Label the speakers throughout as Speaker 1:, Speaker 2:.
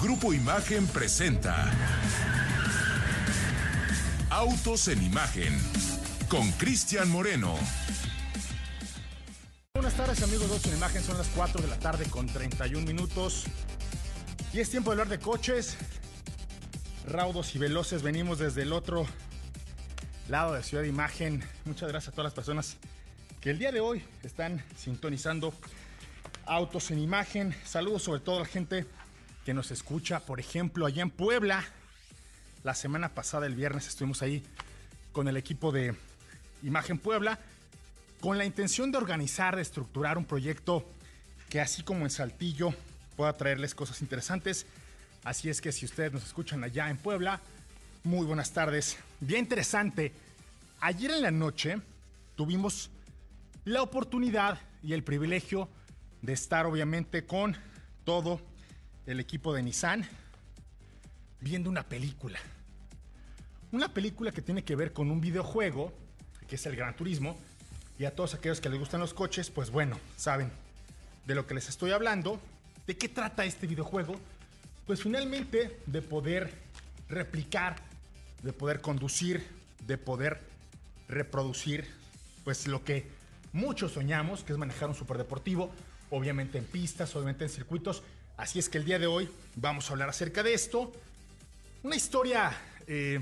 Speaker 1: Grupo Imagen presenta Autos en Imagen con Cristian Moreno.
Speaker 2: Buenas tardes amigos de Autos en Imagen, son las 4 de la tarde con 31 minutos y es tiempo de hablar de coches. Raudos y veloces, venimos desde el otro lado de Ciudad de Imagen. Muchas gracias a todas las personas que el día de hoy están sintonizando Autos en Imagen. Saludos sobre todo a la gente que nos escucha, por ejemplo, allá en Puebla. La semana pasada, el viernes, estuvimos ahí con el equipo de Imagen Puebla, con la intención de organizar, de estructurar un proyecto que así como en Saltillo pueda traerles cosas interesantes. Así es que si ustedes nos escuchan allá en Puebla, muy buenas tardes. Bien interesante. Ayer en la noche tuvimos la oportunidad y el privilegio de estar obviamente con todo el equipo de Nissan viendo una película. Una película que tiene que ver con un videojuego, que es el Gran Turismo, y a todos aquellos que les gustan los coches, pues bueno, saben de lo que les estoy hablando. ¿De qué trata este videojuego? Pues finalmente de poder replicar, de poder conducir, de poder reproducir, pues lo que muchos soñamos, que es manejar un superdeportivo, obviamente en pistas, obviamente en circuitos, Así es que el día de hoy vamos a hablar acerca de esto. Una historia eh,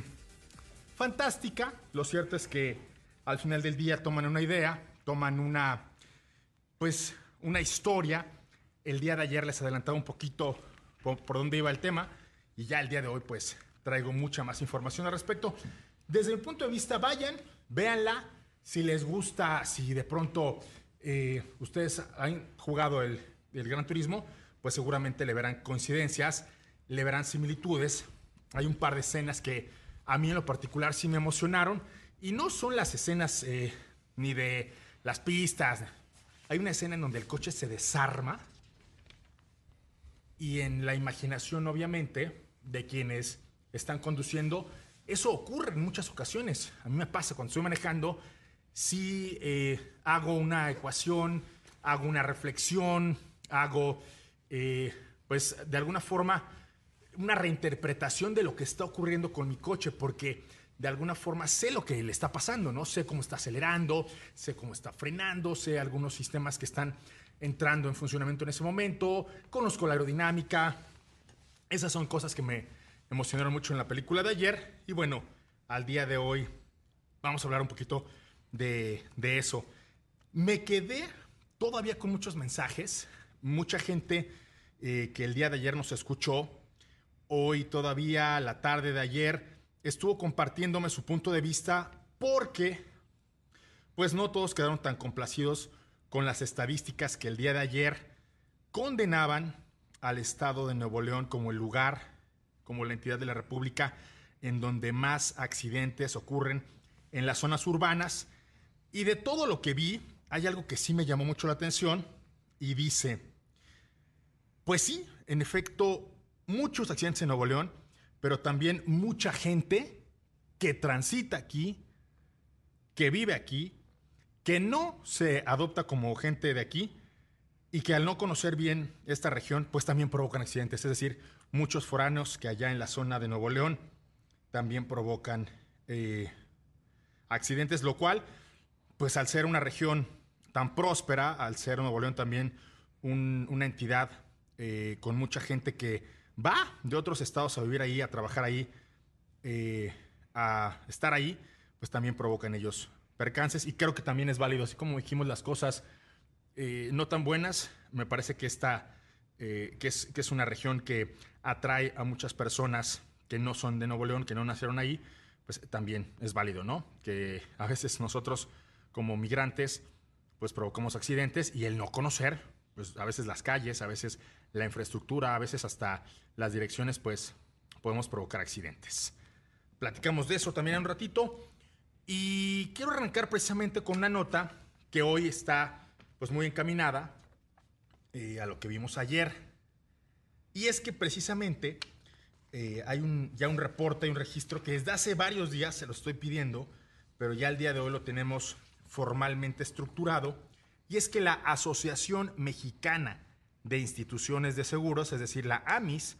Speaker 2: fantástica. Lo cierto es que al final del día toman una idea, toman una, pues, una historia. El día de ayer les adelantaba un poquito por, dónde iba el tema y ya el día de hoy, pues, traigo mucha más información al respecto. Desde el punto de vista, vayan, véanla. Si les gusta, si de pronto eh, ustedes han jugado el Gran Turismo, pues seguramente le verán coincidencias, le verán similitudes. Hay un par de escenas que a mí en lo particular sí me emocionaron y no son las escenas eh, ni de las pistas. Hay una escena en donde el coche se desarma y en la imaginación obviamente de quienes están conduciendo, eso ocurre en muchas ocasiones. A mí me pasa cuando estoy manejando, si eh, hago una ecuación, hago una reflexión, hago eh, pues de alguna forma, una reinterpretación de lo que está ocurriendo con mi coche, porque de alguna forma sé lo que le está pasando, ¿no? Sé cómo está acelerando, sé cómo está frenando, sé algunos sistemas que están entrando en funcionamiento en ese momento, conozco la aerodinámica. Esas son cosas que me emocionaron mucho en la película de ayer. Y bueno, al día de hoy vamos a hablar un poquito de, de eso. Me quedé todavía con muchos mensajes, mucha gente eh, que el día de ayer nos escuchó, hoy todavía, la tarde de ayer, estuvo compartiéndome su punto de vista porque, pues no todos quedaron tan complacidos con las estadísticas que el día de ayer condenaban al Estado de Nuevo León como el lugar, como la entidad de la República en donde más accidentes ocurren en las zonas urbanas. Y de todo lo que vi, hay algo que sí me llamó mucho la atención y dice, pues sí, en efecto, muchos accidentes en Nuevo León, pero también mucha gente que transita aquí, que vive aquí, que no se adopta como gente de aquí y que al no conocer bien esta región, pues también provocan accidentes. Es decir, muchos foráneos que allá en la zona de Nuevo León también provocan eh, accidentes, lo cual, pues al ser una región tan próspera, al ser Nuevo León también una entidad eh, con mucha gente que va de otros estados a vivir ahí, a trabajar ahí, eh, a estar ahí, pues también provocan ellos percances y creo que también es válido, así como dijimos las cosas eh, no tan buenas, me parece que esta, que, es, que es una región que atrae a muchas personas que no son de Nuevo León, que no nacieron ahí, pues también es válido, ¿no? Que a veces nosotros como migrantes pues provocamos accidentes y el no conocer, pues a veces las calles, a veces la infraestructura, a veces hasta las direcciones, pues podemos provocar accidentes. Platicamos de eso también en un ratito. Y quiero arrancar precisamente con una nota que hoy está pues muy encaminada eh, a lo que vimos ayer. Y es que precisamente eh, hay un, ya un reporte, hay un registro que desde hace varios días se lo estoy pidiendo, pero ya el día de hoy lo tenemos formalmente estructurado. Y es que la Asociación Mexicana de instituciones de seguros, es decir, la AMIS,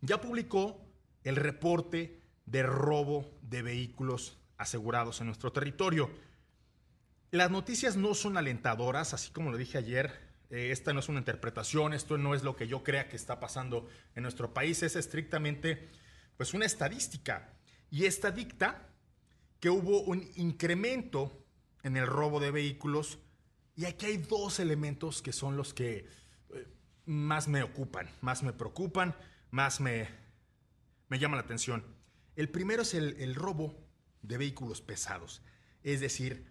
Speaker 2: ya publicó el reporte de robo de vehículos asegurados en nuestro territorio. Las noticias no son alentadoras, así como lo dije ayer, eh, esta no es una interpretación, esto no es lo que yo crea que está pasando en nuestro país, es estrictamente pues una estadística. Y esta dicta que hubo un incremento en el robo de vehículos y aquí hay dos elementos que son los que eh, más me ocupan, más me preocupan, más me, me llaman la atención. El primero es el, el robo de vehículos pesados, es decir,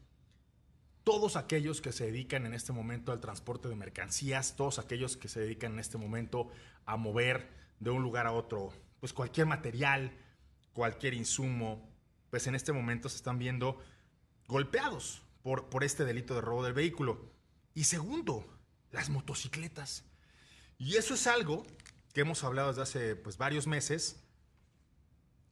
Speaker 2: todos aquellos que se dedican en este momento al transporte de mercancías, todos aquellos que se dedican en este momento a mover de un lugar a otro, pues cualquier material, cualquier insumo, pues en este momento se están viendo golpeados por, este delito de robo del vehículo. Y segundo, las motocicletas. Y eso es algo que hemos hablado desde hace pues, varios meses,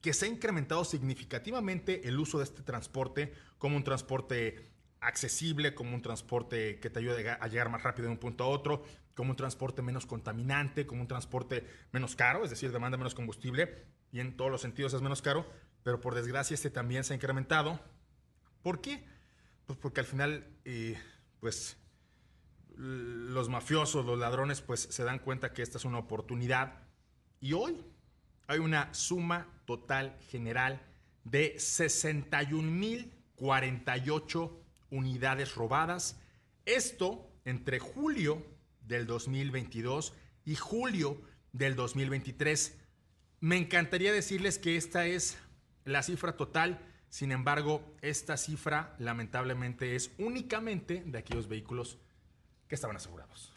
Speaker 2: que se ha incrementado significativamente el uso de este transporte como un transporte accesible, como un transporte que te ayude a llegar más rápido de un punto a otro, como un transporte menos contaminante, como un transporte menos caro, es decir, demanda menos combustible y en todos los sentidos es menos caro, pero por desgracia este también se ha incrementado. ¿Por qué? Pues porque al final, eh, pues los mafiosos, los ladrones, pues se dan cuenta que esta es una oportunidad y hoy hay una suma total general de 61.048 unidades robadas. Esto entre julio del 2022 y julio del 2023. Me encantaría decirles que esta es la cifra total, sin embargo, esta cifra lamentablemente es únicamente de aquellos vehículos que estaban asegurados.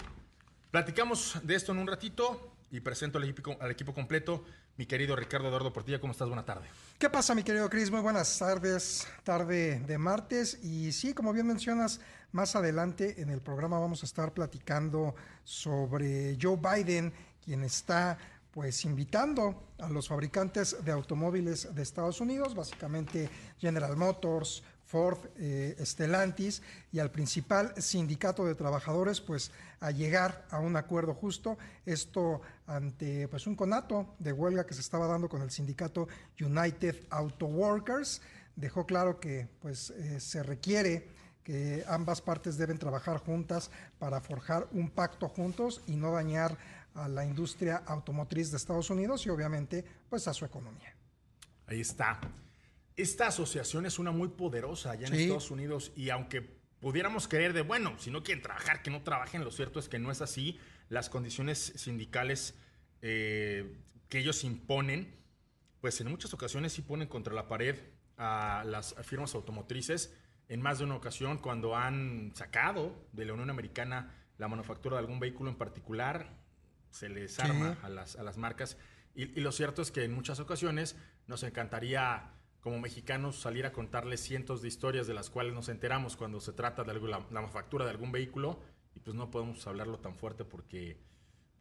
Speaker 2: Platicamos de esto en un ratito y presento al equipo, al equipo completo. Mi querido Ricardo Eduardo Portilla, ¿cómo estás? Buena tarde.
Speaker 3: ¿Qué pasa, mi querido Cris? Muy buenas tardes, tarde de martes. Y sí, como bien mencionas, más adelante en el programa vamos a estar platicando sobre Joe Biden, quien está pues invitando a los fabricantes de automóviles de Estados Unidos, básicamente General Motors, Ford, eh, Stellantis y al principal sindicato de trabajadores, pues a llegar a un acuerdo justo. Esto ante pues un conato de huelga que se estaba dando con el sindicato United Auto Workers. Dejó claro que pues eh, se requiere que ambas partes deben trabajar juntas para forjar un pacto juntos y no dañar a la industria automotriz de Estados Unidos y obviamente pues a su economía.
Speaker 2: Ahí está. Esta asociación es una muy poderosa allá en Estados Unidos y aunque pudiéramos creer de, bueno, si no quieren trabajar, que no trabajen, lo cierto es que no es así. Las condiciones sindicales eh, que ellos imponen, pues en muchas ocasiones sí ponen contra la pared a las firmas automotrices. En más de una ocasión, cuando han sacado de la Unión Americana la manufactura de algún vehículo en particular, se les arma a, las, a las marcas. Y, y lo cierto es que en muchas ocasiones nos encantaría como mexicanos salir a contarles cientos de historias de las cuales nos enteramos cuando se trata de la, la manufactura de algún vehículo y pues no podemos hablarlo tan fuerte porque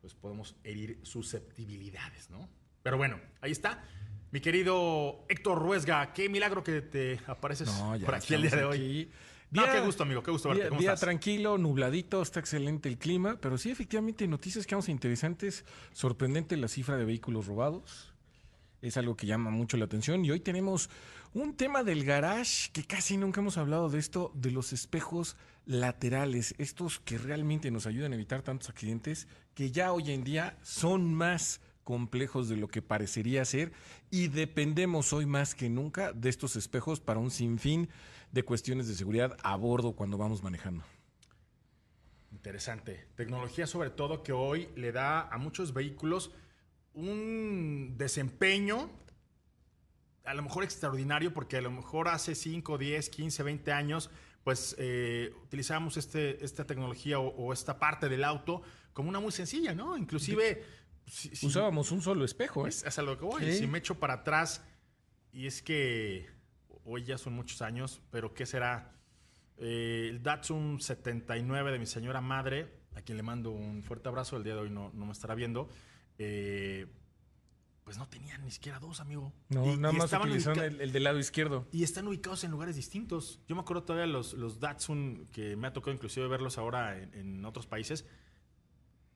Speaker 2: pues podemos herir susceptibilidades, ¿no? Pero bueno, ahí está. Mi querido Héctor Ruesga, qué milagro que te apareces por aquí el día de hoy. Día, no, qué gusto, amigo, qué gusto
Speaker 4: verte. Día, día tranquilo, nubladito, está excelente el clima, pero sí, efectivamente, noticias que vamos interesantes. Sorprendente la cifra de vehículos robados es algo que llama mucho la atención. Y hoy tenemos un tema del garage, que casi nunca hemos hablado de esto, de los espejos laterales, estos que realmente nos ayudan a evitar tantos accidentes, que ya hoy en día son más complejos de lo que parecería ser y dependemos hoy más que nunca de estos espejos para un sinfín de cuestiones de seguridad a bordo cuando vamos manejando.
Speaker 2: Interesante. Tecnología sobre todo que hoy le da a muchos vehículos un desempeño a lo mejor extraordinario, porque a lo mejor hace 5, 10, 15, 20 años, pues eh, utilizábamos este, esta tecnología o, esta parte del auto como una muy sencilla, ¿no? Inclusive...
Speaker 4: Si, Usábamos un solo espejo, ¿eh?
Speaker 2: Es, a lo que voy. Si me echo para atrás, y es que hoy ya son muchos años, pero ¿qué será? Eh, el Datsun 79 de mi señora madre, a quien le mando un fuerte abrazo, el día de hoy no, no me estará viendo. Eh, pues no tenían ni siquiera dos, amigo.
Speaker 4: No, nada más utilizaron el, del lado izquierdo.
Speaker 2: Y están ubicados en lugares distintos. Yo me acuerdo todavía los, los Datsun, que me ha tocado inclusive verlos ahora en, otros países.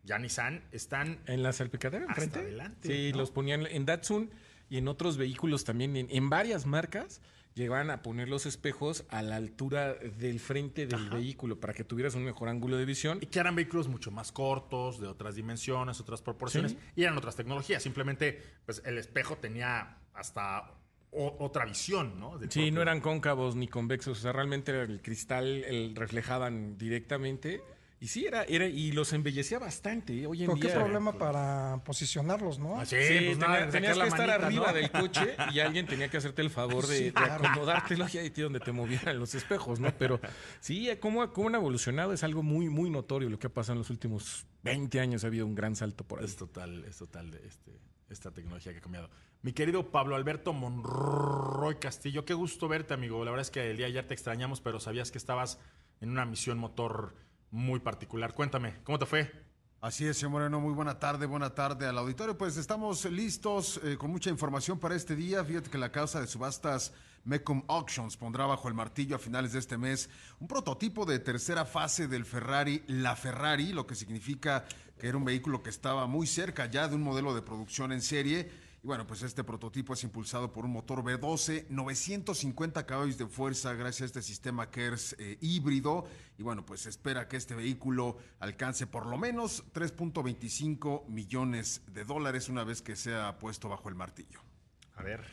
Speaker 2: ya Nissan están
Speaker 4: En la salpicadera,
Speaker 2: Hasta
Speaker 4: enfrente.
Speaker 2: adelante,
Speaker 4: Sí,
Speaker 2: ¿no?
Speaker 4: los ponían en Datsun y en otros vehículos también, en, en varias marcas, llegaban a poner los espejos a la altura del frente del vehículo para que tuvieras un mejor ángulo de visión.
Speaker 2: y que eran vehículos mucho más cortos, de otras dimensiones, otras proporciones,
Speaker 4: Sí.
Speaker 2: y eran otras tecnologías. Simplemente, pues el espejo tenía hasta o- otra visión, ¿no? Del
Speaker 4: Sí,
Speaker 2: propio-
Speaker 4: no eran cóncavos ni convexos, o sea, realmente el cristal el reflejaban directamente. Y sí, era, era y los embellecía bastante. ¿eh? Hoy en
Speaker 3: Pero qué
Speaker 4: día.
Speaker 3: problema para posicionarlos, ¿no?
Speaker 2: Ah, sí,
Speaker 4: Sí,
Speaker 2: pues
Speaker 4: tenía-
Speaker 2: nada, de
Speaker 4: tenías que estar
Speaker 2: manita,
Speaker 4: arriba
Speaker 2: ¿no?
Speaker 4: del coche y alguien tenía que hacerte el favor de,
Speaker 3: Sí,
Speaker 4: de
Speaker 3: claro.
Speaker 4: acomodártelo y ahí donde te movieran los espejos, ¿no? Pero sí, cómo, cómo han evolucionado es algo muy, muy notorio lo que ha pasado en los últimos 20 años. Ha habido un gran salto por ahí.
Speaker 2: Es total, es total de este, esta tecnología que ha cambiado. Mi querido Pablo Alberto Monroy Castillo, qué gusto verte, amigo. La verdad es que el día de ayer te extrañamos, pero sabías que estabas en una misión motor muy particular. Cuéntame, ¿cómo te fue?
Speaker 5: Así es, señor Moreno. Muy buena tarde, buena tarde al auditorio. Pues estamos listos eh, con mucha información para este día. Fíjate que la casa de subastas Mecum Auctions pondrá bajo el martillo a finales de este mes un prototipo de tercera fase del Ferrari, la Ferrari, lo que significa que era un vehículo que estaba muy cerca ya de un modelo de producción en serie. Y bueno, pues este prototipo es impulsado por un motor V12, 950 caballos de fuerza gracias a este sistema KERS eh, híbrido. Y bueno, pues se espera que este vehículo alcance por lo menos 3.25 millones de dólares una vez que sea puesto bajo el martillo.
Speaker 2: A ver.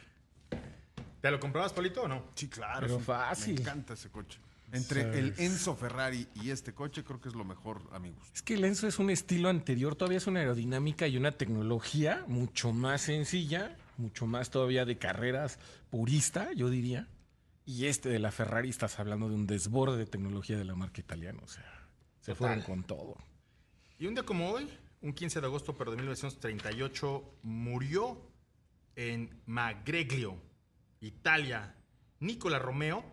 Speaker 2: ¿Te lo comprabas, Pablito, o no?
Speaker 5: Sí, claro.
Speaker 4: Pero fácil.
Speaker 5: Me encanta ese coche. Entre el Enzo Ferrari y este coche, creo que es lo mejor, amigos.
Speaker 4: Es que el Enzo es un estilo anterior, todavía es una aerodinámica y una tecnología mucho más sencilla, mucho más todavía de carreras purista, yo diría. Y este de la Ferrari estás hablando de un desborde de tecnología de la marca italiana, o sea, se
Speaker 2: Total.
Speaker 4: fueron con todo.
Speaker 2: Y un día como hoy, un 15 de agosto pero de 1938, murió en Magreglio, Italia, Nicola Romeo,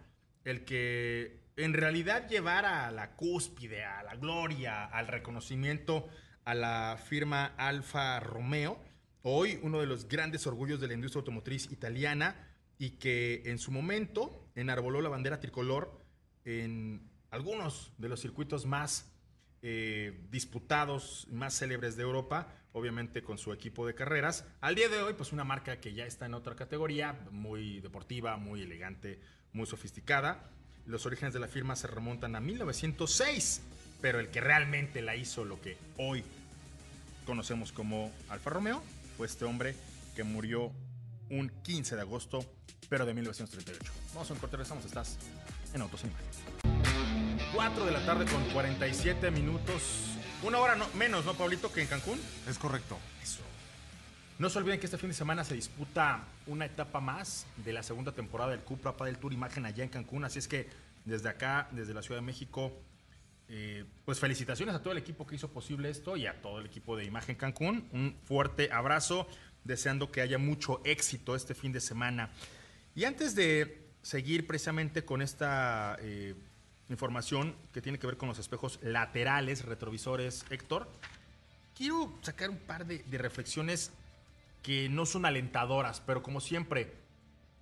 Speaker 2: el que en realidad llevara a la cúspide, a la gloria, al reconocimiento a la firma Alfa Romeo, hoy uno de los grandes orgullos de la industria automotriz italiana y que en su momento enarboló la bandera tricolor en algunos de los circuitos más eh, disputados, más célebres de Europa, obviamente con su equipo de carreras. Al día de hoy, pues una marca que ya está en otra categoría, muy deportiva, muy elegante, muy sofisticada. Los orígenes de la firma se remontan a 1906, pero el que realmente la hizo lo que hoy conocemos como Alfa Romeo fue este hombre que murió un 15 de agosto, pero de 1938. Vamos a un corte, regresamos, estás en Autos en Imagen. 4 de la tarde con 47 minutos. Una hora no- menos, ¿no, Pablito, que en Cancún?
Speaker 5: Es correcto.
Speaker 2: Eso. No se olviden que este fin de semana se disputa una etapa más de la segunda temporada del Cupra Padel Tour Imagen allá en Cancún. Así es que desde acá, desde la Ciudad de México, eh, pues felicitaciones a todo el equipo que hizo posible esto y a todo el equipo de Imagen Cancún. Un fuerte abrazo, deseando que haya mucho éxito este fin de semana. Y antes de seguir precisamente con esta eh, información que tiene que ver con los espejos laterales, retrovisores, Héctor, quiero sacar un par de, de reflexiones que no son alentadoras, pero como siempre,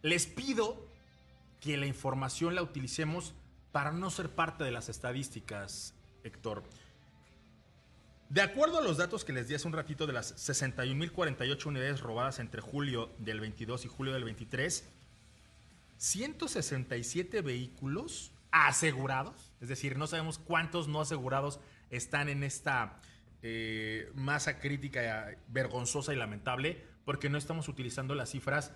Speaker 2: les pido que la información la utilicemos para no ser parte de las estadísticas, Héctor. De acuerdo a los datos que les di hace un ratito de las 61.048 unidades robadas entre julio del 22 y julio del 23, 167 vehículos asegurados, es decir, no sabemos cuántos no asegurados están en esta eh, masa crítica, vergonzosa y lamentable, porque no estamos utilizando las cifras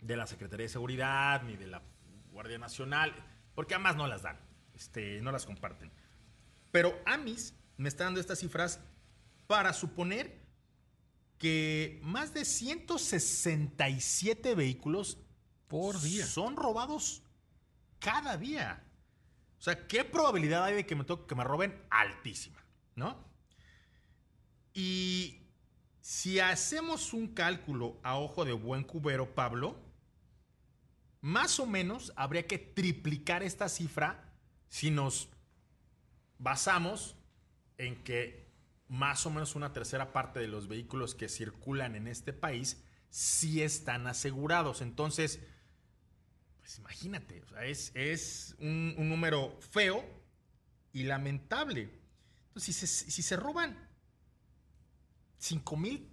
Speaker 2: de la Secretaría de Seguridad ni de la Guardia Nacional, porque además no las dan, este, no las comparten. Pero AMIS me está dando estas cifras para suponer que más de 167 vehículos
Speaker 4: Por día.
Speaker 2: son robados cada día. O sea, ¿qué probabilidad hay de que me, toque, que me roben? Altísima, ¿no? Y si hacemos un cálculo a ojo de buen cubero, Pablo, más o menos habría que triplicar esta cifra si nos basamos en que más o menos una tercera parte de los vehículos que circulan en este país sí están asegurados. Entonces, pues imagínate, es, un, número feo y lamentable. Entonces, si se roban 5 mil,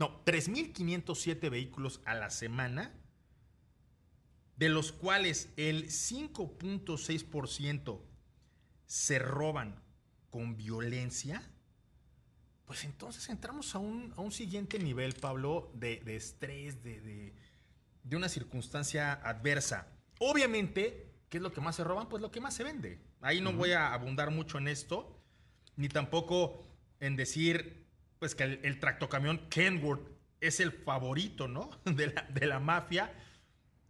Speaker 2: no, 3.507 vehículos a la semana, de los cuales el 5.6% se roban con violencia, pues entonces entramos a un, a un siguiente nivel, Pablo, de, de estrés, de, de, de una circunstancia adversa. Obviamente, ¿qué es lo que más se roban? Pues lo que más se vende. Ahí no voy a abundar mucho en esto, ni tampoco en decir pues que el, el tractocamión Kenworth es el favorito, ¿no? De la, de la mafia.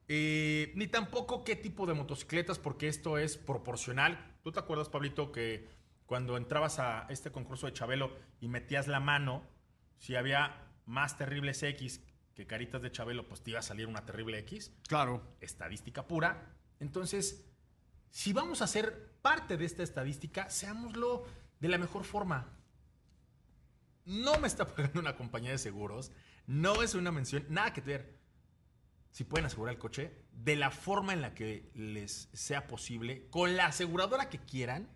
Speaker 2: Eh, ni tampoco qué tipo de motocicletas, porque esto es proporcional. ¿Tú te acuerdas, Pablito, que cuando entrabas a este concurso de Chabelo y metías la mano, si había más terribles X que caritas de Chabelo, pues te iba a salir una terrible X?
Speaker 5: Claro.
Speaker 2: Estadística pura. Entonces, si vamos a ser parte de esta estadística, seámoslo de la mejor forma. No me está pagando una compañía de seguros, no es una mención, nada que ver. Si pueden asegurar el coche de la forma en la que les sea posible, con la aseguradora que quieran,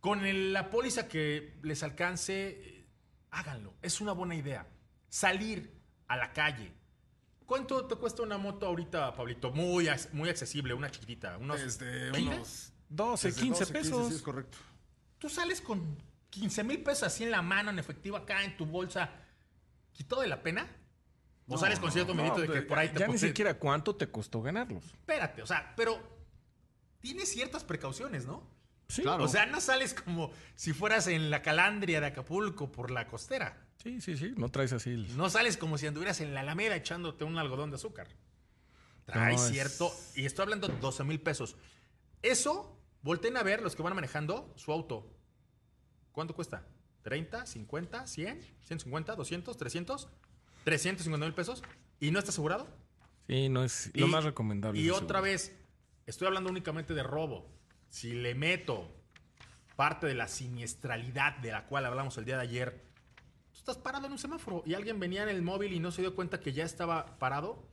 Speaker 2: con el- la póliza que les alcance, eh, háganlo. Es una buena idea. Salir a la calle. ¿Cuánto te cuesta una moto ahorita, Pablito? Muy, muy accesible, una chiquitita. Unos
Speaker 5: Desde
Speaker 2: 20.
Speaker 5: unos
Speaker 4: 12,
Speaker 5: desde
Speaker 4: 15
Speaker 5: 12,
Speaker 4: pesos.
Speaker 5: sí, es correcto.
Speaker 2: Tú sales con 15 mil pesos así en la mano, en efectivo, acá en tu bolsa. ¿Quitó de la pena? ¿O
Speaker 5: No,
Speaker 2: sales con cierto
Speaker 5: no,
Speaker 2: medito de que
Speaker 5: de-
Speaker 2: por ahí te
Speaker 4: Ya ni siquiera cuánto te costó ganarlos.
Speaker 2: Espérate, o sea, pero tienes ciertas precauciones, ¿no?
Speaker 4: Sí,
Speaker 5: Claro.
Speaker 2: O sea, no sales como si fueras en la calandria de Acapulco por la costera.
Speaker 4: sí, sí, sí. No traes así. el-
Speaker 2: No sales como si anduvieras en la Alameda echándote un algodón de azúcar. Traes
Speaker 4: No, es-
Speaker 2: cierto, y estoy hablando de 12 mil pesos. Eso, volteen a ver los que van manejando su auto. ¿Cuánto cuesta? ¿30, 50, 100, 150, 200, 300? 350 mil pesos. ¿Y no está asegurado?
Speaker 4: Sí, no es lo más recomendable.
Speaker 2: Y otra
Speaker 4: seguro.
Speaker 2: vez, estoy hablando únicamente de robo. Si le meto parte de la siniestralidad de la cual hablamos el día de ayer, tú estás parado en un semáforo y alguien venía en el móvil y no se dio cuenta que ya estaba parado,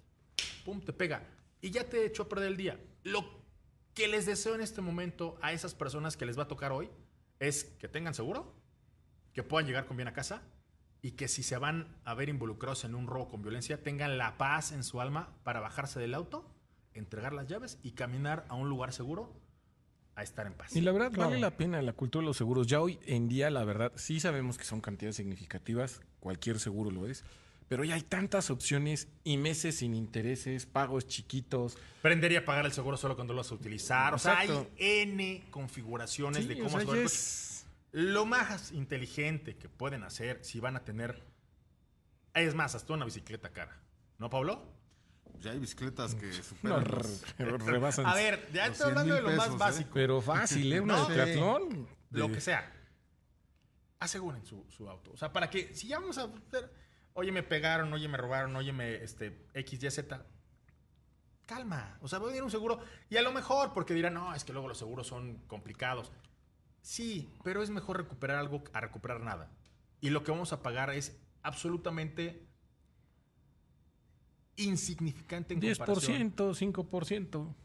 Speaker 2: pum, te pega y ya te echó a perder el día. Lo que les deseo en este momento a esas personas que les va a tocar hoy es que tengan seguro, que puedan llegar con bien a casa y que si se van a ver involucrados en un robo con violencia, tengan la paz en su alma para bajarse del auto, entregar las llaves y caminar a un lugar seguro a estar en paz.
Speaker 4: Y la verdad
Speaker 3: Claro.
Speaker 4: vale la pena la cultura de los seguros. Ya hoy en día, la verdad, sí sabemos que son cantidades significativas, cualquier seguro lo es, pero ya hay tantas opciones y meses sin intereses, pagos chiquitos.
Speaker 2: Prender y apagar el seguro solo cuando lo vas a utilizar. O sea, hay N configuraciones
Speaker 4: Sí,
Speaker 2: de
Speaker 4: o
Speaker 2: cómo
Speaker 4: sea,
Speaker 2: asegurar
Speaker 4: ya
Speaker 2: el coche.
Speaker 4: es-
Speaker 2: Lo más inteligente que pueden hacer si van a tener. Es más, hasta una bicicleta cara. ¿No, Pablo?
Speaker 5: Ya hay bicicletas que
Speaker 4: no,
Speaker 5: superan los-
Speaker 4: re- rebasan.
Speaker 2: A ver, ya estoy hablando de
Speaker 5: 100,000
Speaker 2: lo más
Speaker 5: ¿eh?
Speaker 2: básico.
Speaker 4: Pero fácil, ¿eh? Una
Speaker 2: No,
Speaker 4: de.
Speaker 2: Lo que sea. Aseguren su, su auto. O sea, para que si ya vamos a oye, me pegaron, oye, me robaron, oye, me, este, X, Y, Z. Calma. O sea, voy a ir a un seguro. Y a lo mejor, porque dirán, no, es que luego los seguros son complicados. Sí, pero es mejor recuperar algo a recuperar nada. Y lo que vamos a pagar es absolutamente insignificante en comparación.
Speaker 4: 10%, 5%.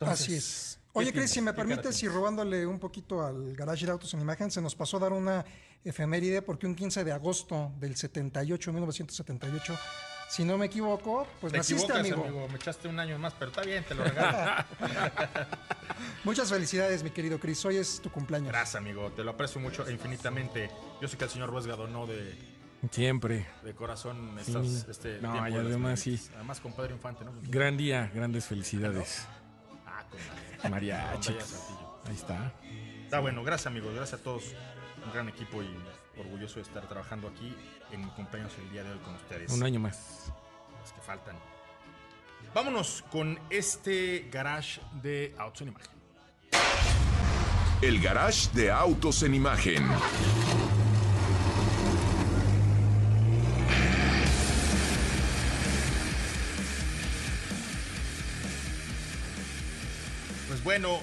Speaker 3: Así es. Oye, Chris, si me permites, y robándole un poquito al Garage de Autos en Imagen, se nos pasó a dar una efeméride porque un 15 de agosto del 78, 1978, si no me equivoco, pues
Speaker 2: Te
Speaker 3: naciste, amigo.
Speaker 2: amigo. Me echaste un año más, pero está bien, te lo regalo.
Speaker 3: Muchas felicidades, mi querido Chris. Hoy es tu cumpleaños.
Speaker 2: Gracias, amigo. Te lo aprecio mucho e infinitamente. Yo sé que el señor Ruesga donó de,
Speaker 4: Siempre.
Speaker 2: de corazón
Speaker 4: Sí.
Speaker 2: estas, este
Speaker 4: No,
Speaker 2: tiempo
Speaker 4: y además sí.
Speaker 2: Además, compadre Infante, ¿no?
Speaker 4: Gran día, grandes felicidades.
Speaker 2: Ah, con. Vaya Saltillo.
Speaker 4: Ahí está.
Speaker 2: Está bueno, gracias, amigos. Gracias a todos. Un gran equipo y orgulloso de estar trabajando aquí en mi cumpleaños el día de hoy con ustedes.
Speaker 4: Un año más.
Speaker 2: Los que faltan. Vámonos con este garage de Autos en Imagen.
Speaker 1: El garage de autos en imagen.
Speaker 2: Pues bueno,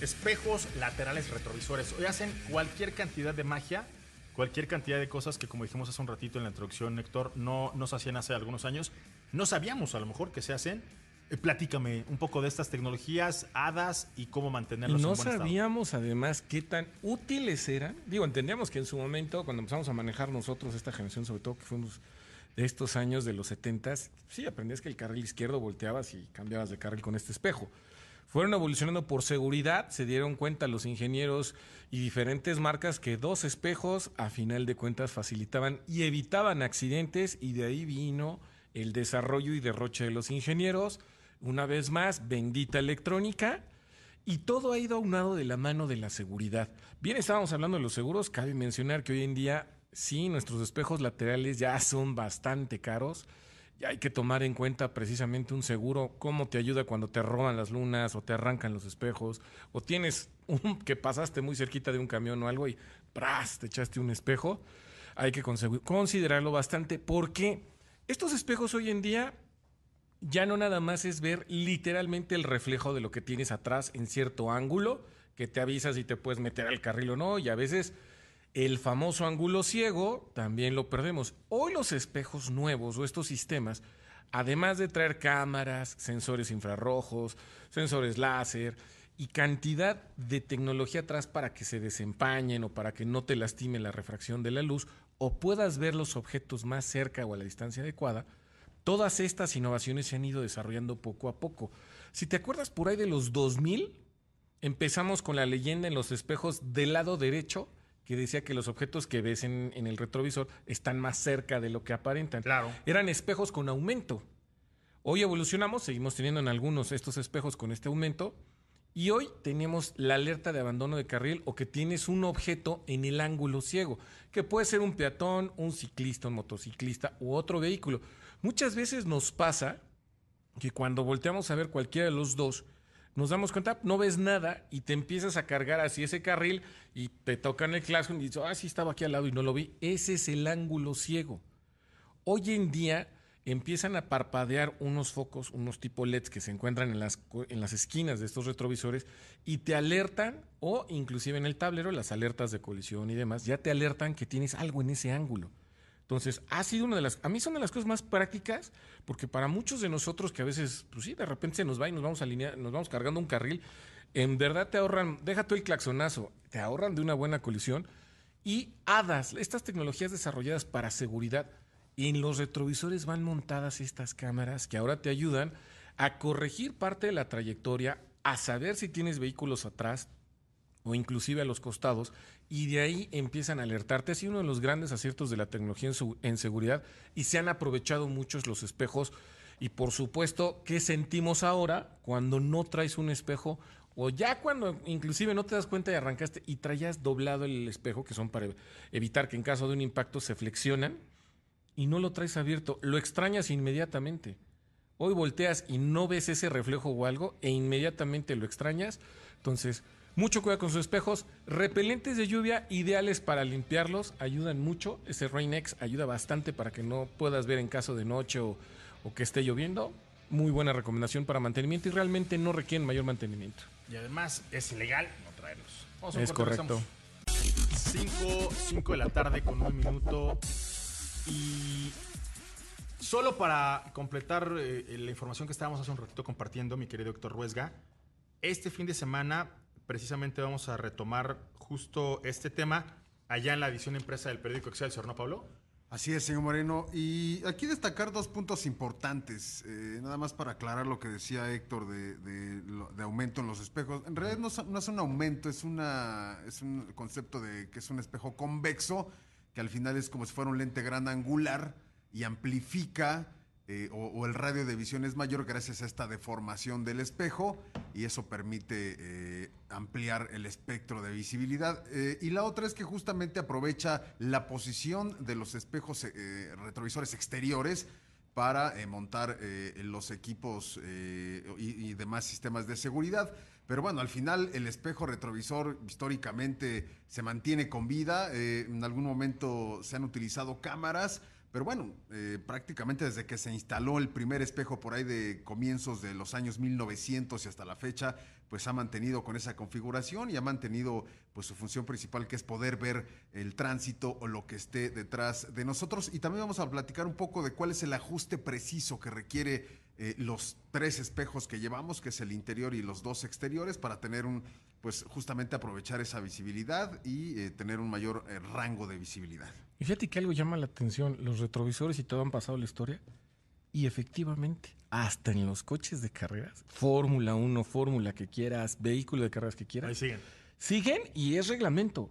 Speaker 2: espejos laterales retrovisores. Hoy hacen cualquier cantidad de magia, cualquier cantidad de cosas que, como dijimos hace un ratito en la introducción, Héctor, no, no se hacían hace algunos años. No sabíamos a lo mejor que se hacen
Speaker 6: Eh, platícame un poco de estas tecnologías, hadas y cómo mantenerlos
Speaker 4: no
Speaker 6: en buen estado.
Speaker 4: sabíamos además qué tan útiles eran. Digo, entendíamos que en su momento, cuando empezamos a manejar nosotros esta generación, sobre todo que fuimos de estos años de los 70, sí aprendías que el carril izquierdo volteabas y cambiabas de carril con este espejo. Fueron evolucionando por seguridad, se dieron cuenta los ingenieros y diferentes marcas que dos espejos a final de cuentas facilitaban y evitaban accidentes y de ahí vino el desarrollo y derroche de los ingenieros. Una vez más, bendita electrónica. Y todo ha ido aunado de la mano de la seguridad. Bien, estábamos hablando de los seguros. Cabe mencionar que hoy en día, sí, nuestros espejos laterales ya son bastante caros. Y hay que tomar en cuenta precisamente un seguro, cómo te ayuda cuando te roban las lunas o te arrancan los espejos, o tienes un que pasaste muy cerquita de un camión o algo y ¡pras! te echaste un espejo. Hay que considerarlo bastante porque estos espejos hoy en día ya no nada más es ver literalmente el reflejo de lo que tienes atrás en cierto ángulo, que te avisa si te puedes meter al carril o no, y a veces el famoso ángulo ciego también lo perdemos. Hoy los espejos nuevos o estos sistemas, además de traer cámaras, sensores infrarrojos, sensores láser y cantidad de tecnología atrás para que se desempañen o para que no te lastime la refracción de la luz o puedas ver los objetos más cerca o a la distancia adecuada, Todas estas innovaciones se han ido desarrollando poco a poco. Si te acuerdas por ahí de los 2000, empezamos con la leyenda en los espejos del lado derecho que decía que los objetos que ves en, en, el retrovisor están más cerca de lo que aparentan.
Speaker 6: Claro.
Speaker 4: Eran espejos con aumento. Hoy evolucionamos, seguimos teniendo en algunos estos espejos con este aumento. Y hoy tenemos la alerta de abandono de carril o que tienes un objeto en el ángulo ciego, que puede ser un peatón, un ciclista, un motociclista u otro vehículo. Muchas veces nos pasa que cuando volteamos a ver cualquiera de los dos, nos damos cuenta, no ves nada y te empiezas a cargar así ese carril y te tocan el claxon y dices, ah, sí estaba aquí al lado y no lo vi. Ese es el ángulo ciego. Hoy en día empiezan a parpadear unos focos, unos tipo LEDs que se encuentran en las, en las esquinas de estos retrovisores y te alertan, o inclusive en el tablero, las alertas de colisión y demás, ya te alertan que tienes algo en ese ángulo. Entonces, ha sido una de las, a mí son de las cosas más prácticas, porque para muchos de nosotros que a veces, pues sí, de repente se nos va y nos vamos a nos vamos cargando un carril, en verdad te ahorran, deja tú el claxonazo, te ahorran de una buena colisión. Y HADAS, estas tecnologías desarrolladas para seguridad, en los retrovisores van montadas estas cámaras que ahora te ayudan a corregir parte de la trayectoria, a saber si tienes vehículos atrás, o inclusive a los costados, y de ahí empiezan a alertarte. Ha sido uno de los grandes aciertos de la tecnología en, seguridad y se han aprovechado muchos los espejos. Y por supuesto, ¿qué sentimos ahora cuando no traes un espejo? O ya cuando inclusive no te das cuenta y arrancaste y traías doblado el espejo, que son para evitar que en caso de un impacto se flexionan, y no lo traes abierto, lo extrañas inmediatamente. Hoy volteas y no ves ese reflejo o algo e inmediatamente lo extrañas. Entonces, mucho cuidado con sus espejos. Repelentes de lluvia, ideales para limpiarlos, ayudan mucho. Ese Rain-X ayuda bastante para que no puedas ver en caso de noche o, o que esté lloviendo. Muy buena recomendación para mantenimiento y realmente no requieren mayor mantenimiento.
Speaker 6: Y además es ilegal no traerlos.
Speaker 4: Vamos a es correcto.
Speaker 6: 5 de la tarde con un minuto. Y solo para completar eh, la información que estábamos hace un ratito compartiendo, mi querido Héctor Ruesga, este fin de semana precisamente vamos a retomar justo este tema allá en la edición impresa del periódico Excelsior, ¿no, Pablo?
Speaker 5: Así es, señor Moreno. Y aquí destacar dos puntos importantes, eh, nada más para aclarar lo que decía Héctor de, aumento en los espejos. En realidad no, no, es un aumento, es, una, es un concepto de que es un espejo convexo, que al final es como si fuera un lente gran angular y amplifica eh, o, el radio de visión es mayor gracias a esta deformación del espejo y eso permite eh, ampliar el espectro de visibilidad. Eh, y la otra es que justamente aprovecha la posición de los espejos eh, retrovisores exteriores para montar los equipos y demás sistemas de seguridad. Pero bueno, al final el espejo retrovisor históricamente se mantiene con vida. en algún momento se han utilizado cámaras Pero bueno, eh, prácticamente desde que se instaló el primer espejo por ahí de comienzos de los años 1900 y hasta la fecha, pues ha mantenido con esa configuración y ha mantenido pues su función principal que es poder ver el tránsito o lo que esté detrás de nosotros. Y también vamos a platicar un poco de cuál es el ajuste preciso que requiere eh, los tres espejos que llevamos, que es el interior y los dos exteriores, para tener un, pues justamente aprovechar esa visibilidad y eh, tener un mayor eh, rango de visibilidad.
Speaker 4: Y fíjate que algo llama la atención, los retrovisores y todo han pasado la historia. Y efectivamente, hasta en los coches de carreras, Fórmula 1, Fórmula que quieras, vehículo de carreras que quieras,
Speaker 2: Ahí siguen.
Speaker 4: siguen y es reglamento. O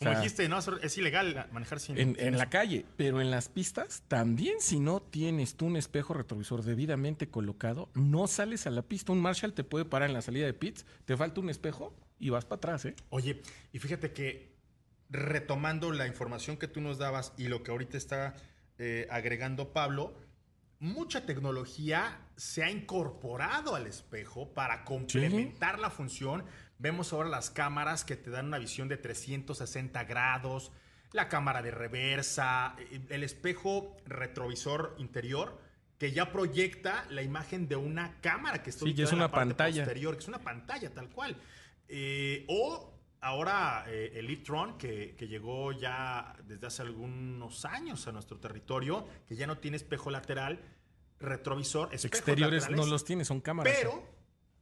Speaker 2: Como
Speaker 4: sea,
Speaker 2: dijiste, no, es ilegal manejar sin.
Speaker 4: en,
Speaker 2: sin
Speaker 4: en la calle, pero en las pistas también si no tienes tú un espejo retrovisor debidamente colocado, no sales a la pista. Un Marshall te puede parar en la salida de pits, te falta un espejo y vas para atrás, ¿eh?
Speaker 2: Oye, y fíjate que retomando la información que tú nos dabas y lo que ahorita está eh, agregando Pablo, mucha tecnología se ha incorporado al espejo para complementar la función. Vemos ahora las cámaras que te dan una visión de 360 grados, la cámara de reversa, eh, el espejo retrovisor interior que ya proyecta la imagen de una cámara que está
Speaker 4: Sí,
Speaker 2: ubicada
Speaker 4: es
Speaker 2: en la
Speaker 4: una
Speaker 2: parte
Speaker 4: pantalla.
Speaker 2: posterior, que es una pantalla tal cual. Eh, o ahora eh, el e-tron, que, que llegó ya desde hace algunos años a nuestro territorio, que ya no tiene espejo lateral, retrovisor, espejos
Speaker 4: Exteriores no los tienes, son cámaras.
Speaker 2: Pero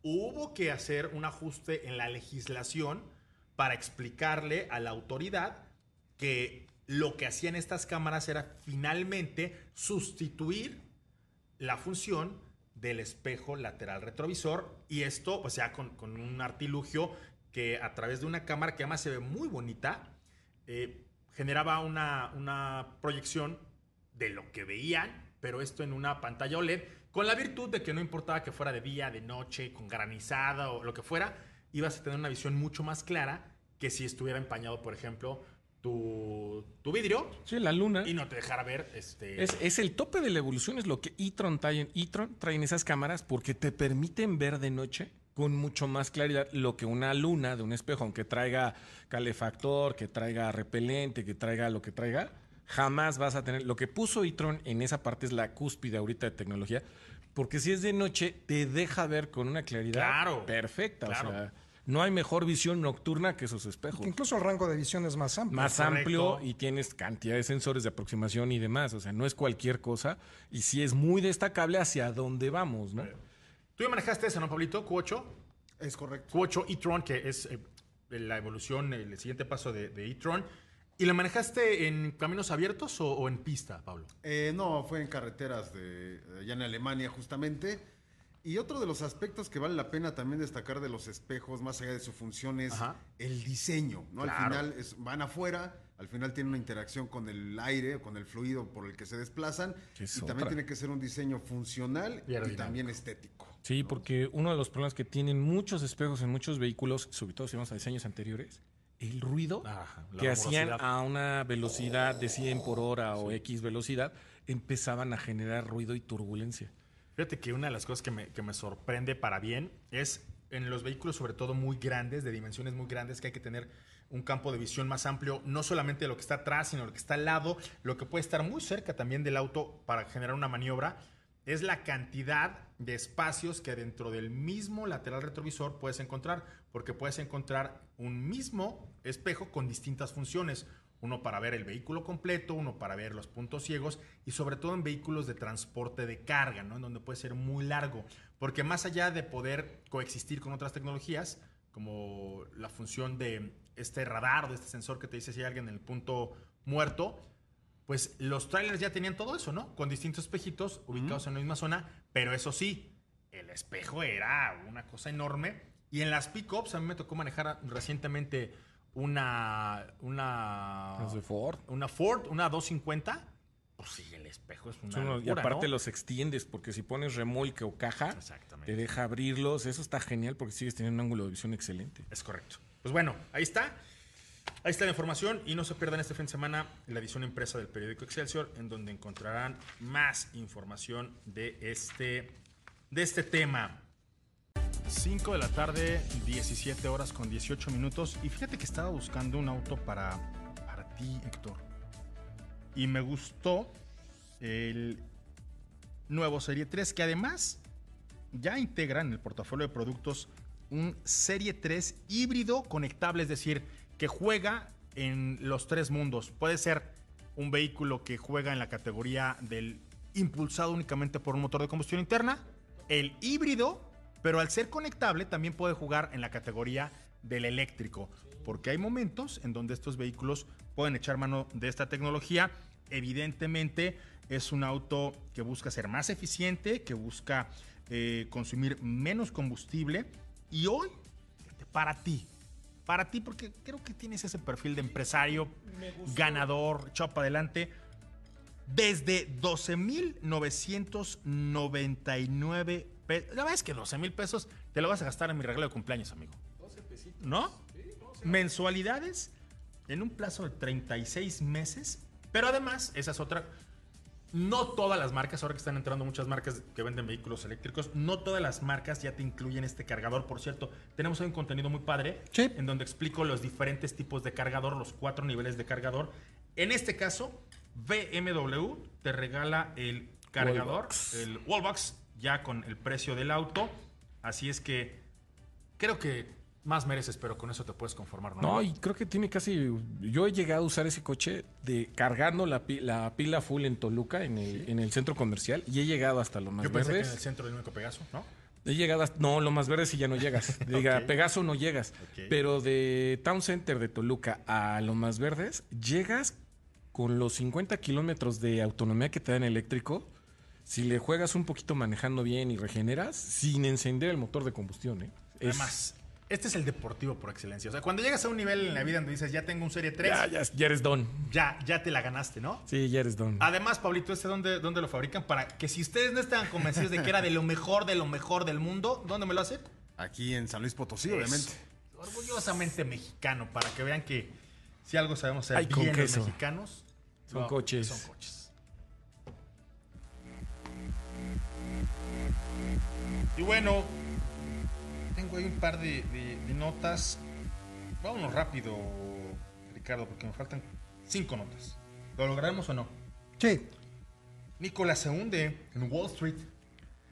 Speaker 2: hubo que hacer un ajuste en la legislación para explicarle a la autoridad que lo que hacían estas cámaras era finalmente sustituir la función del espejo lateral retrovisor y esto, sea, con, con un artilugio que a través de una cámara que además se ve muy bonita, eh, generaba una, una proyección de lo que veían, pero esto en una pantalla OLED, con la virtud de que no importaba que fuera de día, de noche, con granizada o lo que fuera, ibas a tener una visión mucho más clara que si estuviera empañado, por ejemplo, tu, tu vidrio
Speaker 4: Sí, la luna.
Speaker 2: y no te dejara ver este...
Speaker 4: Es, es el tope de la evolución, es lo que e-tron traen. e-tron traen esas cámaras porque te permiten ver de noche con mucho más claridad lo que una luna de un espejo, aunque traiga calefactor, que traiga repelente, que traiga lo que traiga, jamás vas a tener. Lo que puso e-tron en esa parte es la cúspide ahorita de tecnología, porque si es de noche te deja ver con una claridad
Speaker 2: Claro,
Speaker 4: perfecta.
Speaker 2: claro.
Speaker 4: O sea, no hay mejor visión nocturna que esos espejos
Speaker 3: Incluso el rango de visión es más amplio.
Speaker 4: más
Speaker 2: Correcto.
Speaker 4: amplio y tienes cantidad de sensores de aproximación y demás. O sea, no es cualquier cosa y sí es muy destacable hacia dónde vamos, ¿no?
Speaker 2: Tú ya manejaste ese, ¿no, Pablito? Q8.
Speaker 5: Es correcto.
Speaker 2: Q8 e-tron, que es eh, la evolución, el siguiente paso de, de e-tron. ¿Y lo manejaste en caminos abiertos o, o en pista, Pablo?
Speaker 5: Eh, no, fue en carreteras de allá en Alemania justamente. Y otro de los aspectos que vale la pena también destacar de los espejos, más allá de su función, es
Speaker 2: Ajá.
Speaker 5: el diseño. ¿no? Al final es- van afuera, al final tienen una interacción con el aire, con el fluido por el que se desplazan. Y también tiene que ser un diseño funcional
Speaker 2: Y
Speaker 5: también estético.
Speaker 4: Sí, porque uno de los problemas que tienen muchos espejos en muchos vehículos, sobre todo si vamos a diseños anteriores, el ruido
Speaker 2: Ajá,
Speaker 4: que hacían a una velocidad de 100 por hora o X velocidad, empezaban a generar ruido y turbulencia.
Speaker 2: Fíjate que una de las cosas que me, que me sorprende para bien es en los vehículos, sobre todo muy grandes, de dimensiones muy grandes, que hay que tener un campo de visión más amplio, no solamente lo que está atrás, sino lo que está al lado, lo que puede estar muy cerca también del auto para generar una maniobra, es la cantidad de espacios que dentro del mismo lateral retrovisor puedes encontrar, porque puedes encontrar un mismo espejo con distintas funciones. Uno para ver el vehículo completo, uno para ver los puntos ciegos y sobre todo en vehículos de transporte de carga, ¿no? En donde puede ser muy largo. Porque más allá de poder coexistir con otras tecnologías, como la función de este radar, de este sensor que te dice si hay alguien en el punto muerto, pues los trailers ya tenían todo eso, ¿no? Con distintos espejitos ubicados en la misma zona, pero eso sí, el espejo era una cosa enorme. Y en las pickups, a mí me tocó manejar recientemente una. Una.
Speaker 4: Ford.
Speaker 2: Una Ford, una 250. Pues sí, el espejo es una.
Speaker 4: Unos- y
Speaker 2: locura,
Speaker 4: aparte
Speaker 2: ¿no?
Speaker 4: los extiendes, porque si pones remolque o caja, te deja abrirlos. Eso está genial porque sigues teniendo un ángulo de visión excelente.
Speaker 2: Es correcto. Pues bueno, ahí está. Ahí está la información y no se pierdan este fin de semana la edición impresa del periódico Excelsior, en donde encontrarán más información de este, de este tema. 5 de la tarde, 17 horas con 18 minutos. Y fíjate que estaba buscando un auto para, para ti, Héctor. Y me gustó el nuevo Serie 3, que además ya integra en el portafolio de productos un Serie 3 híbrido conectable, es decir, que juega en los tres mundos. Puede ser un vehículo que juega en la categoría del impulsado únicamente por un motor de combustión interna, el híbrido, pero al ser conectable también puede jugar en la categoría del eléctrico, porque hay momentos en donde estos vehículos pueden echar mano de esta tecnología. Evidentemente es un auto que busca ser más eficiente, que busca eh, consumir menos combustible. Y hoy, para ti, para ti, porque creo que tienes ese perfil de empresario, ganador, chapa adelante, desde 12,999 pesos. La verdad es que 12 mil pesos te lo vas a gastar en mi regalo de cumpleaños, amigo. 12 pesitos. ¿No? Mensualidades en un plazo de 36 meses. Pero además, esa es otra. No todas las marcas, ahora que están entrando muchas marcas que venden vehículos eléctricos, no todas las marcas ya te incluyen este cargador. Por cierto, tenemos hoy un contenido muy padre
Speaker 3: Sí.
Speaker 2: en donde explico los diferentes tipos de cargador, los cuatro niveles de cargador. En este caso, BMW te regala el cargador,
Speaker 4: Wallbox.
Speaker 2: el Wallbox, ya con el precio del auto. Así es que creo que más mereces, pero con eso te puedes conformar, ¿no?
Speaker 4: No, y creo que tiene casi. Yo he llegado a usar ese coche de cargando la, pi- la pila full en Toluca, en el, en el centro comercial, y he llegado hasta lo más
Speaker 2: Yo pensé que en
Speaker 4: verdes.
Speaker 2: el centro del único Pegaso, ¿no?
Speaker 4: He llegado hasta, no, lo más verde si ya no llegas. Diga,
Speaker 2: Ok.
Speaker 4: Pegaso no llegas. Pero de Town Center de Toluca a lo más verdes, llegas con los 50 kilómetros de autonomía que te dan eléctrico. Si le juegas un poquito manejando bien y regeneras, sin encender el motor de combustión. ¿eh? Es-
Speaker 2: Además, este es el deportivo por excelencia. O sea, cuando llegas a un nivel en la vida donde dices, ya tengo un Serie 3,
Speaker 4: ya,
Speaker 2: ya,
Speaker 4: ya, ya eres don.
Speaker 2: ya, te la ganaste, ¿no?
Speaker 4: Sí, ya eres don.
Speaker 2: Además, Pablito, ¿este dónde, dónde lo fabrican? Para que si ustedes no están convencidos de que era de lo mejor, de lo mejor del mundo, ¿dónde me lo hacen?
Speaker 5: Aquí en San Luis Potosí, obviamente.
Speaker 2: Orgullosamente mexicano, para que vean que si algo sabemos hacer
Speaker 4: Ay,
Speaker 2: bien los mexicanos,
Speaker 4: Son
Speaker 2: no,
Speaker 4: coches.
Speaker 2: Son coches. Y bueno, tengo ahí un par de, de- de notas. Vámonos rápido, Ricardo, porque me faltan cinco notas. ¿Lo lograremos o no?
Speaker 3: Sí.
Speaker 2: Nicolás se hunde en Wall Street.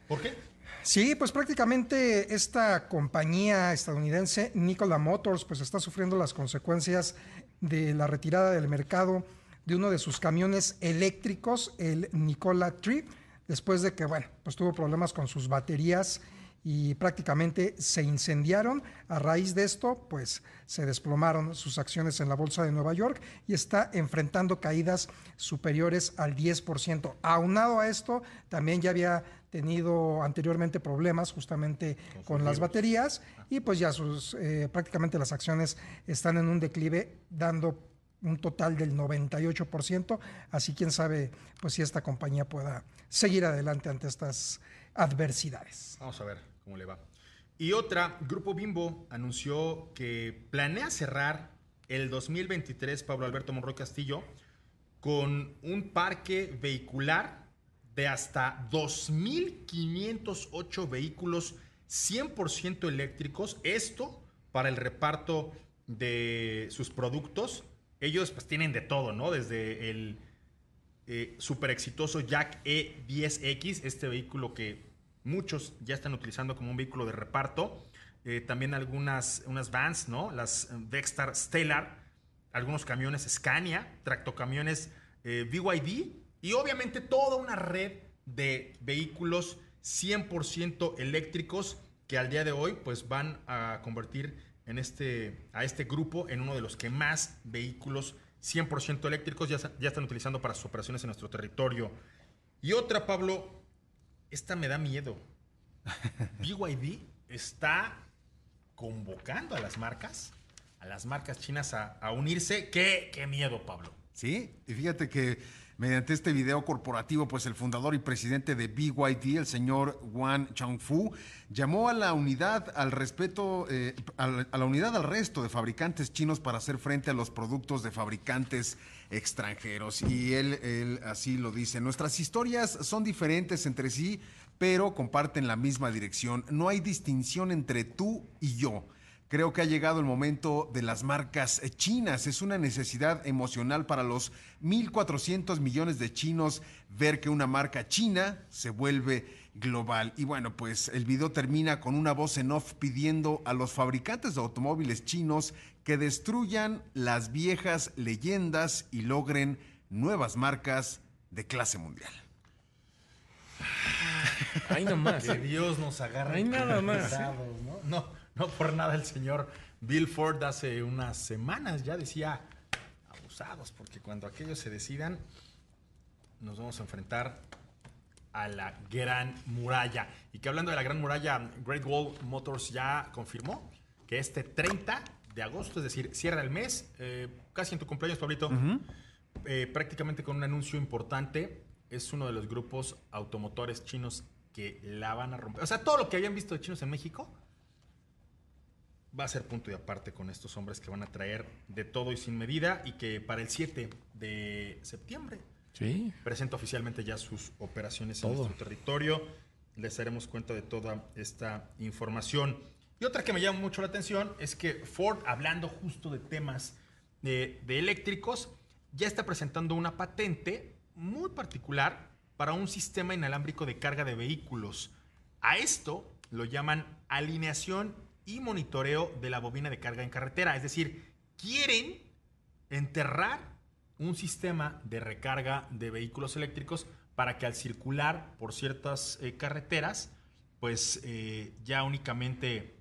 Speaker 2: ¿Por qué?
Speaker 3: Sí, pues prácticamente esta compañía estadounidense, Nikola Motors, pues está sufriendo las consecuencias de la retirada del mercado de uno de sus camiones eléctricos, el Nikola Tree, después de que, bueno, pues tuvo problemas con sus baterías y prácticamente se incendiaron. A raíz de esto, pues se desplomaron sus acciones en la bolsa de Nueva York y está enfrentando caídas superiores al 10%. Aunado a esto, también ya había tenido anteriormente problemas justamente con, las baterías y pues ya sus eh, prácticamente las acciones están en un declive dando un total del 98%, así quién sabe pues si esta compañía pueda seguir adelante ante estas adversidades.
Speaker 2: Vamos a ver cómo le va. Y otra, Grupo Bimbo anunció que planea cerrar el 2023, Pablo Alberto Monroy Castillo, con un parque vehicular de hasta 2.508 vehículos 100% eléctricos. Esto para el reparto de sus productos. Ellos pues tienen de todo, ¿no? Desde el eh, súper exitoso Jack E10X, este vehículo que muchos ya están utilizando como un vehículo de reparto. Eh, también algunas unas vans, ¿no? Las eh, Dexter Stellar, algunos camiones Scania, tractocamiones eh, BYD y obviamente toda una red de vehículos 100% eléctricos que al día de hoy pues van a convertir en este, a este grupo en uno de los que más vehículos 100% eléctricos ya, ya están utilizando para sus operaciones en nuestro territorio. Y otra, Pablo, esta me da miedo. BYD está convocando a las marcas, a las marcas chinas a, a unirse. ¿Qué, qué miedo, Pablo.
Speaker 5: Sí, y fíjate que mediante este video corporativo, pues el fundador y presidente de BYD, el señor Wang Changfu, llamó a la unidad al respeto, eh, a la unidad al resto de fabricantes chinos para hacer frente a los productos de fabricantes extranjeros. Y él, él así lo dice. Nuestras historias son diferentes entre sí, pero comparten la misma dirección. No hay distinción entre tú y yo. Creo que ha llegado el momento de las marcas chinas. Es una necesidad emocional para los 1.400 millones de chinos ver que una marca china se vuelve global. Y bueno, pues el video termina con una voz en off pidiendo a los fabricantes de automóviles chinos que destruyan las viejas leyendas y logren nuevas marcas de clase mundial.
Speaker 4: Ahí nomás.
Speaker 2: Que Dios nos agarre.
Speaker 4: Hay nada más,
Speaker 2: pesados, ¿no? No, no por nada el señor Bill Ford hace unas semanas ya decía abusados, porque cuando aquellos se decidan, nos vamos a enfrentar a la Gran Muralla. Y que hablando de la Gran Muralla, Great Wall Motors ya confirmó que este 30 de agosto, es decir, cierra el mes, eh, casi en tu cumpleaños, Pablito, eh, prácticamente con un anuncio importante, es uno de los grupos automotores chinos que la van a romper. O sea, todo lo que habían visto de chinos en México va a ser punto y aparte con estos hombres que van a traer de todo y sin medida y que para el 7 de septiembre
Speaker 4: Sí.
Speaker 2: presenta oficialmente ya sus operaciones
Speaker 4: Todo.
Speaker 2: en nuestro territorio. Les daremos cuenta de toda esta información. Y otra que me llama mucho la atención es que Ford, hablando justo de temas de, de eléctricos, ya está presentando una patente muy particular para un sistema inalámbrico de carga de vehículos. A esto lo llaman alineación y monitoreo de la bobina de carga en carretera. Es decir, quieren enterrar un sistema de recarga de vehículos eléctricos para que al circular por ciertas eh, carreteras, pues eh, ya únicamente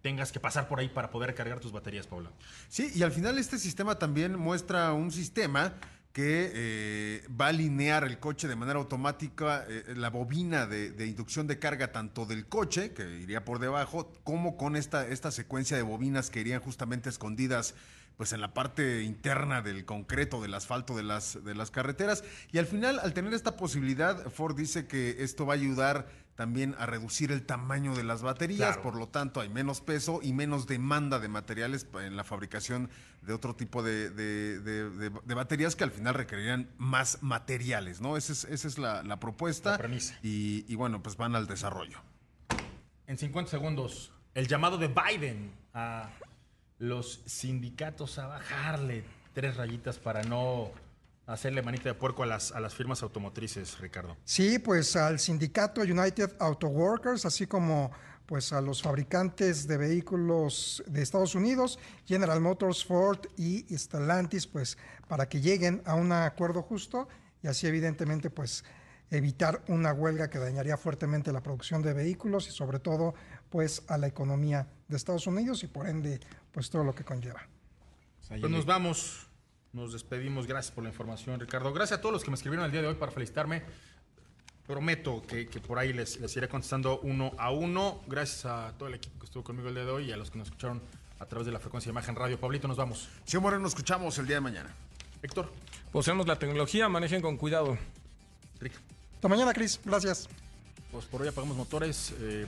Speaker 2: tengas que pasar por ahí para poder recargar tus baterías, Paula.
Speaker 5: Sí, y al final este sistema también muestra un sistema que eh, va a alinear el coche de manera automática, eh, la bobina de, de inducción de carga tanto del coche, que iría por debajo, como con esta, esta secuencia de bobinas que irían justamente escondidas pues en la parte interna del concreto, del asfalto de las, de las carreteras. Y al final, al tener esta posibilidad, Ford dice que esto va a ayudar también a reducir el tamaño de las baterías,
Speaker 2: Claro.
Speaker 5: por lo tanto hay menos peso y menos demanda de materiales en la fabricación de otro tipo de, de- de- de- de baterías que al final requerirían más materiales, ¿no? Esa es, esa es la, la propuesta.
Speaker 2: La premisa.
Speaker 5: Y, y bueno, pues van al desarrollo.
Speaker 2: En 50 segundos, el llamado de Biden a los sindicatos a bajarle tres rayitas para no hacerle manita de puerco a las, a las firmas automotrices, Ricardo.
Speaker 3: Sí, pues al sindicato United Auto Workers, así como pues a los fabricantes de vehículos de Estados Unidos, General Motors, Ford y Stellantis, pues para que lleguen a un acuerdo justo y así evidentemente pues evitar una huelga que dañaría fuertemente la producción de vehículos y sobre todo pues a la economía de Estados Unidos y por ende pues todo lo que conlleva.
Speaker 2: Pues nos vamos, nos despedimos. Gracias por la información, Ricardo. Gracias a todos los que me escribieron el día de hoy para felicitarme. Prometo que, que por ahí les, les iré contestando uno a uno. Gracias a todo el equipo que estuvo conmigo el día de hoy y a los que nos escucharon a través de la frecuencia de imagen radio. Pablito, nos vamos.
Speaker 5: Señor Moreno, nos escuchamos el día de mañana.
Speaker 2: Héctor,
Speaker 4: Poseemos la tecnología, manejen con cuidado.
Speaker 2: Rick.
Speaker 3: Hasta mañana, Cris. Gracias.
Speaker 2: Pues por hoy apagamos motores. eh,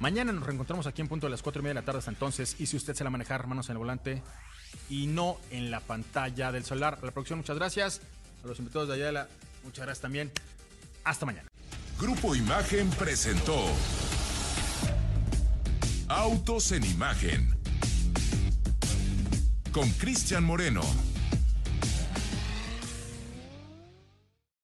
Speaker 2: mañana nos reencontramos aquí en punto de las 4 y media de la tarde hasta entonces. Y si usted se la manejar, manos en el volante y no en la pantalla del celular. A la producción, muchas gracias. A los invitados de Ayala, muchas gracias también. Hasta mañana.
Speaker 1: Grupo Imagen presentó Autos en Imagen con Cristian Moreno.